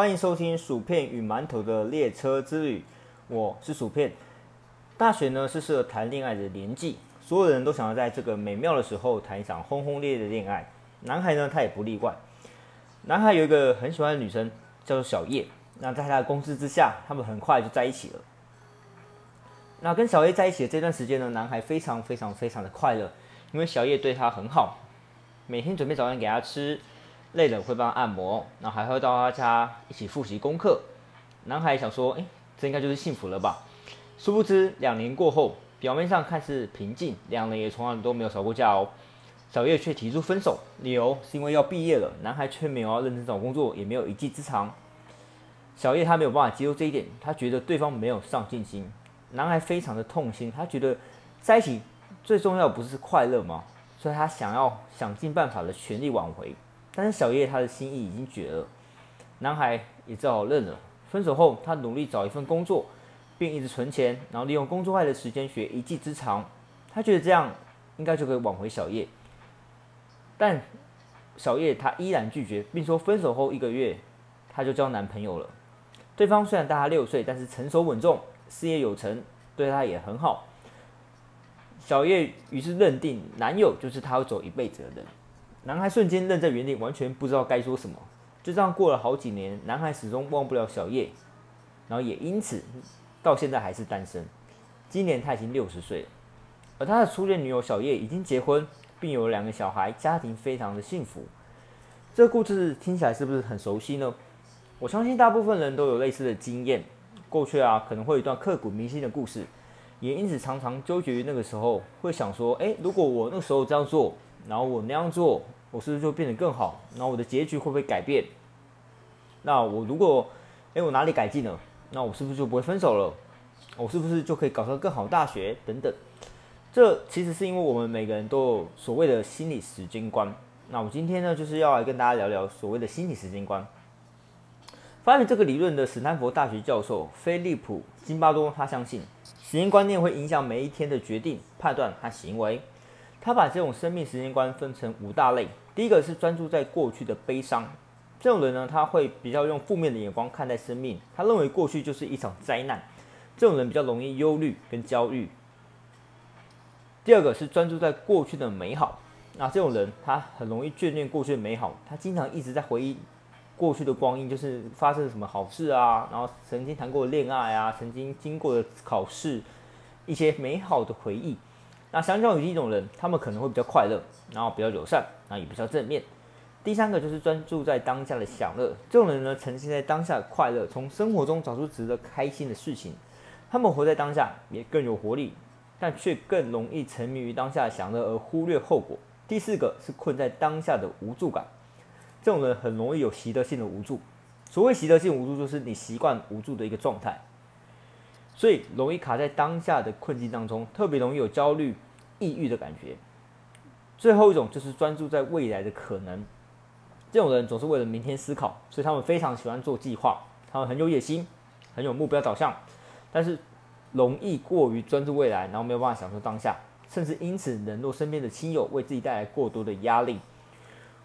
欢迎收听薯片与馒头的列车之旅。我是薯片。大学呢是适合谈恋爱的年纪，所有人都想要在这个美妙的时候谈一场轰轰烈烈的恋爱。男孩呢，他也不例外。男孩有一个很喜欢的女生，叫做小叶。那在他的公司之下，他们很快就在一起了。那跟小叶在一起的这段时间呢，男孩非常非常非常的快乐，因为小叶对他很好，每天准备早餐给他吃。累了会帮他按摩，然后还会到他家一起复习功课。男孩想说：“哎，这应该就是幸福了吧？”殊不知，两年过后，表面上看似平静，两人也从来都没有吵过架哦。小叶却提出分手，理由是因为要毕业了，男孩却没有要认真找工作，也没有一技之长。小叶他没有办法接受这一点，他觉得对方没有上进心。男孩非常的痛心，他觉得在一起最重要不是快乐吗？所以他想要想尽办法的全力挽回。但是小叶他的心意已经决了，男孩也只好认了。分手后，他努力找一份工作，并一直存钱，然后利用工作外的时间学一技之长。他觉得这样应该就可以挽回小叶。但小叶他依然拒绝，并说分手后一个月他就交男朋友了。对方虽然大他六岁，但是成熟稳重，事业有成，对他也很好。小叶于是认定男友就是他要走一辈子的人。男孩瞬间愣在原地，完全不知道该说什么。就这样过了好几年，男孩始终忘不了小叶，然后也因此到现在还是单身。今年他已经六十岁了，而他的初恋女友小叶已经结婚，并有两个小孩，家庭非常的幸福。这个故事听起来是不是很熟悉呢？我相信大部分人都有类似的经验。过去啊，可能会有一段刻骨铭心的故事，也因此常常纠结于那个时候，会想说：诶，如果我那时候这样做。然后我那样做，我是不是就变得更好？然后我的结局会不会改变？那我如果，哎，我哪里改进了？那我是不是就不会分手了？我是不是就可以考上更好大学？等等。这其实是因为我们每个人都有所谓的心理时间观。那我今天呢，就是要来跟大家聊聊所谓的心理时间观。发明这个理论的史丹佛大学教授菲利普金巴多，他相信时间观念会影响每一天的决定、判断和行为。他把这种生命时间观分成五大类。第一个是专注在过去的悲伤，这种人呢，他会比较用负面的眼光看待生命，他认为过去就是一场灾难。这种人比较容易忧虑跟焦虑。第二个是专注在过去的美好，那这种人他很容易眷恋过去的美好，他经常一直在回忆过去的光阴，就是发生了什么好事啊，然后曾经谈过恋爱啊，曾经经过的考试，一些美好的回忆。那相较于一种人，他们可能会比较快乐，然后比较友善，然后也比较正面。第三个就是专注在当下的享乐，这种人呢，沉浸在当下的快乐，从生活中找出值得开心的事情。他们活在当下，也更有活力，但却更容易沉迷于当下的享乐而忽略后果。第四个是困在当下的无助感，这种人很容易有习得性的无助。所谓习得性无助，就是你习惯无助的一个状态。所以容易卡在当下的困境当中，特别容易有焦虑、抑郁的感觉。最后一种就是专注在未来的可能，这种人总是为了明天思考，所以他们非常喜欢做计划，他们很有野心，很有目标导向，但是容易过于专注未来，然后没有办法享受当下，甚至因此冷落身边的亲友，为自己带来过多的压力。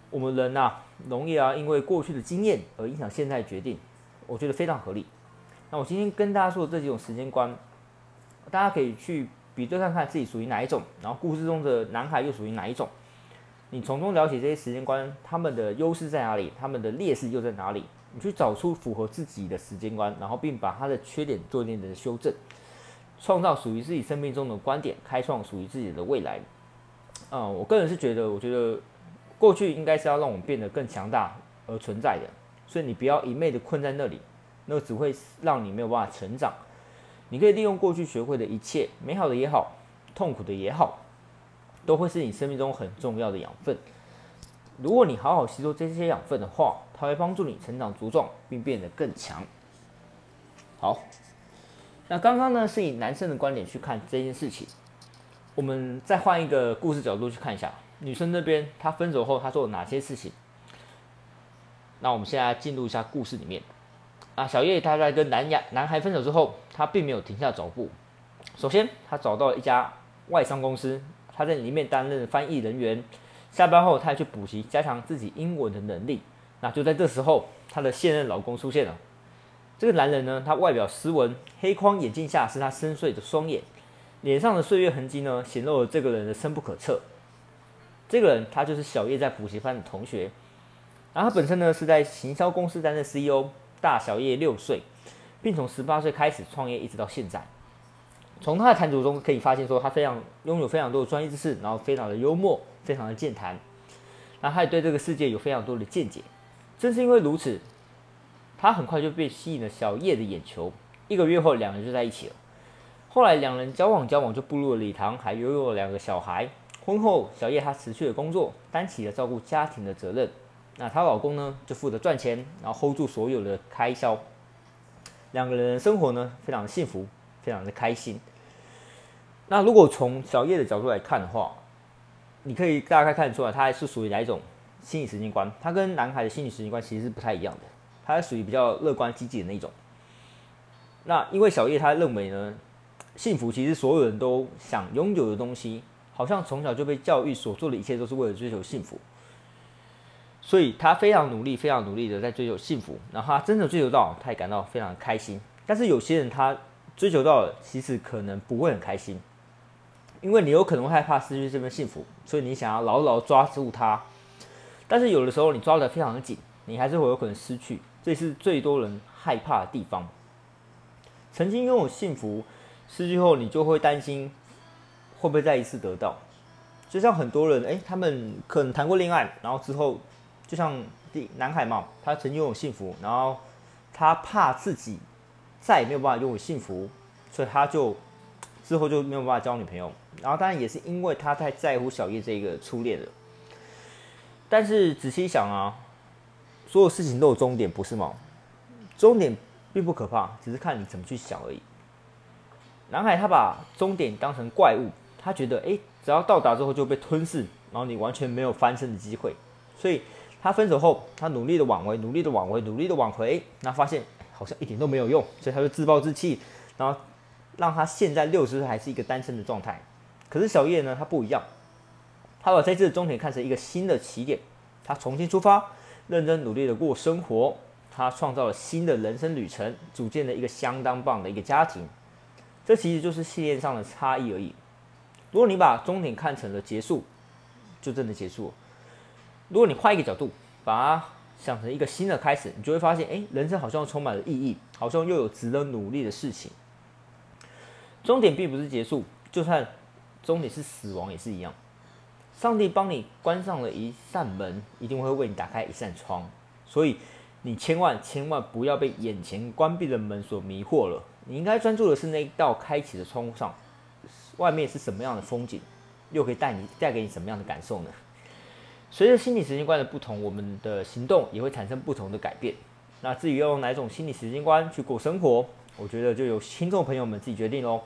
我们人呐，容易啊，因为过去的经验而影响现在决定，我觉得非常合理。那我今天跟大家说的这几种时间观，大家可以去比对看看自己属于哪一种，然后故事中的男孩又属于哪一种，你从中了解这些时间观，他们的优势在哪里，他们的劣势又在哪里？你去找出符合自己的时间观，然后并把他的缺点做一点的修正，创造属于自己生命中的观点，开创属于自己的未来。嗯，我个人是觉得，我觉得过去应该是要让我们变得更强大而存在的，所以你不要一昧的困在那里。那只会让你没有办法成长。你可以利用过去学会的一切，美好的也好，痛苦的也好，都会是你生命中很重要的养分。如果你好好吸收这些养分的话，它会帮助你成长茁壮，并变得更强。好，那刚刚呢是以男生的观点去看这件事情，我们再换一个故事角度去看一下，女生那边她分手后她做了哪些事情？那我们现在进入一下故事里面。啊，小叶他在跟男亚男孩分手之后，他并没有停下脚步。首先，他找到了一家外商公司，他在里面担任翻译人员。下班后，他还去补习，加强自己英文的能力。那就在这时候，她的现任老公出现了。这个男人呢，他外表斯文，黑框眼镜下是他深邃的双眼，脸上的岁月痕迹呢，显露了这个人的深不可测。这个人他就是小叶在补习班的同学，然后他本身呢是在行销公司担任 CEO，大小叶六岁，并从十八岁开始创业，一直到现在。从他的谈吐中可以发现，说他非常拥有非常多的专业知识，然后非常的幽默，非常的健谈，然后他也对这个世界有非常多的见解。正是因为如此。他很快就被吸引了小叶的眼球，一个月后两人就在一起了。后来两人交往交往就步入了礼堂，还拥有了两个小孩。婚后，小叶他辞去了工作，担起了照顾家庭的责任。那她老公呢，就负责赚钱，然后 hold 住所有的开销。两个人生活呢，非常的幸福，非常的开心。那如果从小叶的角度来看的话，你可以大概看出来，他是属于哪一种心理时间观？他跟男孩的心理时间观其实是不太一样的。他属于比较乐观积极的那一种。那因为小叶他认为呢，幸福其实所有人都想拥有的东西，好像从小就被教育所做的一切都是为了追求幸福，所以他非常努力，非常努力的在追求幸福。然后他真的追求到，他也感到非常开心。但是有些人他追求到了，其实可能不会很开心，因为你有可能会害怕失去这份幸福，所以你想要牢牢抓住它。但是有的时候你抓得非常紧，你还是会有可能失去。这是最多人害怕的地方。曾经拥有幸福，失去后你就会担心会不会再一次得到。就像很多人，哎，他们可能谈过恋爱，然后之后，就像第男孩嘛，他曾经拥有幸福，然后他怕自己再也没有办法拥有幸福，所以他就之后就没有办法交女朋友。然后当然也是因为他太在乎小叶这个初恋了。但是仔细想啊。所有事情都有终点，不是吗？终点并不可怕，只是看你怎么去想而已。男孩他把终点当成怪物，他觉得哎，只要到达之后就被吞噬，然后你完全没有翻身的机会。所以他分手后，他努力的挽回，努力的挽回，努力的挽回，那发现好像一点都没有用，所以他就自暴自弃，然后让他现在六十岁还是一个单身的状态。可是小叶呢，他不一样，他把这次的终点看成一个新的起点，他重新出发。认真努力的过生活，他创造了新的人生旅程，组建了一个相当棒的一个家庭。这其实就是信念上的差异而已。如果你把终点看成了结束，就真的结束了。如果你换一个角度，把它想成一个新的开始，你就会发现，哎，人生好像充满了意义，好像又有值得努力的事情。终点并不是结束，就算终点是死亡也是一样。上帝帮你关上了一扇门，一定会为你打开一扇窗。所以你千万千万不要被眼前关闭的门所迷惑了。你应该专注的是那一道开启的窗户上，外面是什么样的风景，又可以带你带给你什么样的感受呢？随着心理时间观的不同，我们的行动也会产生不同的改变。那至于要用哪种心理时间观去过生活，我觉得就由听众朋友们自己决定喽。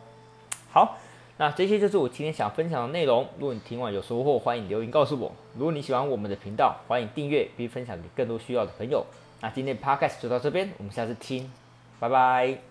好。那这些就是我今天想分享的内容。如果你听完有收获，欢迎留言告诉我。如果你喜欢我们的频道，欢迎订阅并分享给更多需要的朋友。那今天 podcast 就到这边，我们下次听，拜拜。